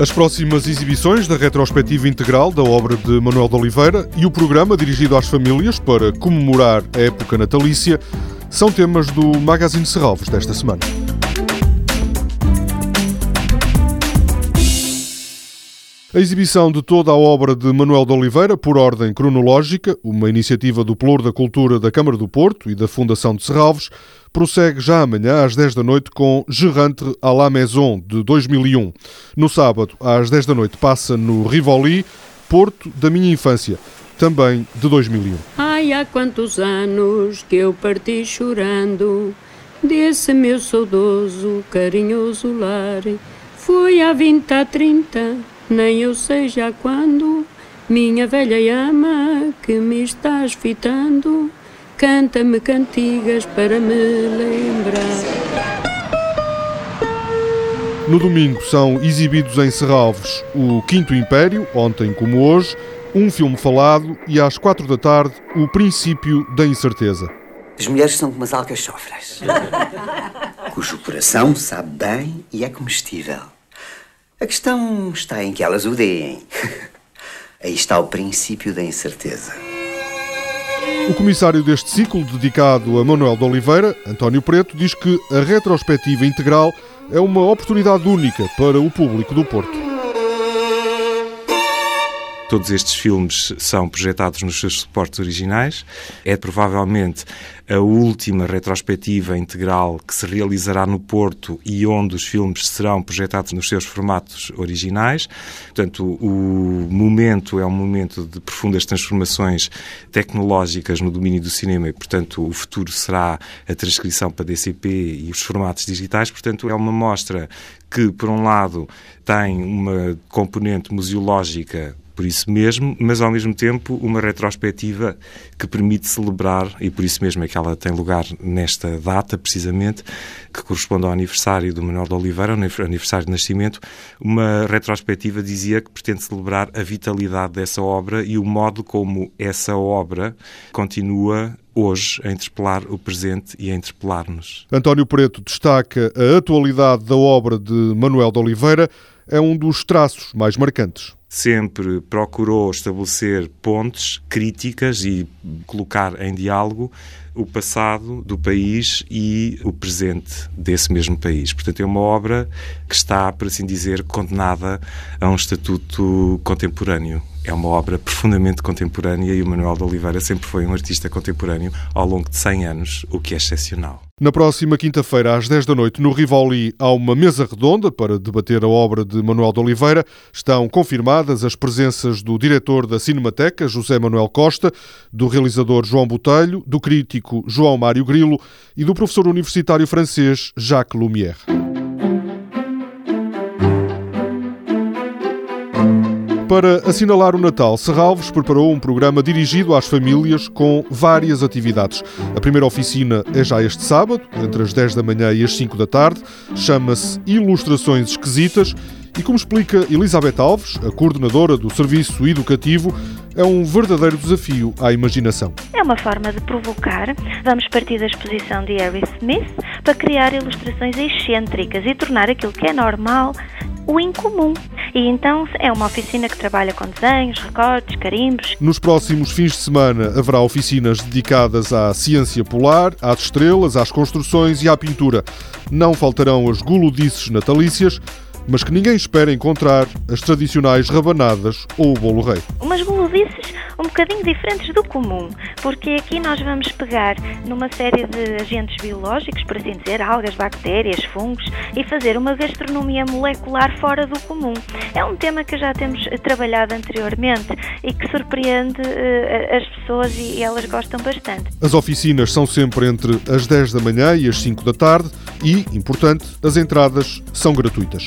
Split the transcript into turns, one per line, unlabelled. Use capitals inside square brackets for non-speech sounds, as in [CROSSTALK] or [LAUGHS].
As próximas exibições da retrospectiva integral da obra de Manuel de Oliveira e o programa dirigido às famílias para comemorar a época natalícia são temas do Magazine Serralves desta semana. A exibição de toda a obra de Manuel de Oliveira, por ordem cronológica, uma iniciativa do Plur da Cultura da Câmara do Porto e da Fundação de Serralves, prossegue já amanhã às 10 da noite com Gerrantre à la Maison, de 2001. No sábado, às 10 da noite, passa no Rivoli, Porto da Minha Infância, também de 2001.
Ai, há quantos anos que eu parti chorando desse meu saudoso, carinhoso lar. Foi há 20 a 30 nem eu sei já quando, minha velha ama que me estás fitando, canta-me cantigas para me lembrar.
No domingo são exibidos em Serralves o Quinto Império, ontem como hoje, um filme falado e às quatro da tarde o Princípio da Incerteza.
As mulheres são como as alcachofras, [LAUGHS] cujo coração sabe bem e é comestível. A questão está em que elas o deem. [LAUGHS] Aí está o princípio da incerteza.
O comissário deste ciclo, dedicado a Manuel de Oliveira, António Preto, diz que a retrospectiva integral é uma oportunidade única para o público do Porto.
Todos estes filmes são projetados nos seus suportes originais. É provavelmente a última retrospectiva integral que se realizará no Porto e onde os filmes serão projetados nos seus formatos originais. Portanto, o momento é um momento de profundas transformações tecnológicas no domínio do cinema e, portanto, o futuro será a transcrição para DCP e os formatos digitais. Portanto, é uma mostra que, por um lado, tem uma componente museológica por isso mesmo, mas ao mesmo tempo uma retrospectiva que permite celebrar, e por isso mesmo é que ela tem lugar nesta data, precisamente, que corresponde ao aniversário do Manuel de Oliveira, aniversário de nascimento, uma retrospectiva dizia que pretende celebrar a vitalidade dessa obra e o modo como essa obra continua hoje a interpelar o presente e a interpelar-nos.
António Preto destaca a atualidade da obra de Manuel de Oliveira, é um dos traços mais marcantes
sempre procurou estabelecer pontes críticas e colocar em diálogo o passado do país e o presente desse mesmo país. Portanto, é uma obra que está, por assim dizer, condenada a um estatuto contemporâneo. É uma obra profundamente contemporânea e o Manuel de Oliveira sempre foi um artista contemporâneo ao longo de 100 anos, o que é excepcional.
Na próxima quinta-feira, às 10 da noite, no Rivoli, há uma mesa redonda para debater a obra de Manuel de Oliveira. Estão confirmadas as presenças do diretor da Cinemateca, José Manuel Costa, do realizador João Botelho, do crítico João Mário Grilo e do professor universitário francês Jacques Lumière. Para assinalar o Natal, Serralves preparou um programa dirigido às famílias com várias atividades. A primeira oficina é já este sábado, entre as 10 da manhã e as 5 da tarde. Chama-se Ilustrações Esquisitas e, como explica Elizabeth Alves, a coordenadora do Serviço Educativo, é um verdadeiro desafio à imaginação.
É uma forma de provocar. Vamos partir da exposição de Harry Smith para criar ilustrações excêntricas e tornar aquilo que é normal o incomum. E então é uma oficina que trabalha com desenhos, recortes, carimbos.
Nos próximos fins de semana haverá oficinas dedicadas à ciência polar, às estrelas, às construções e à pintura. Não faltarão as gulodices natalícias, mas que ninguém espera encontrar as tradicionais rabanadas ou o bolo rei.
Umas gulodices um bocadinho diferentes do comum, porque aqui nós vamos pegar numa série de agentes biológicos, por assim dizer, algas, bactérias, fungos, e fazer uma gastronomia molecular fora do comum. É um tema que já temos trabalhado anteriormente e que surpreende uh, as pessoas e elas gostam bastante.
As oficinas são sempre entre as 10 da manhã e as 5 da tarde e, importante, as entradas são gratuitas.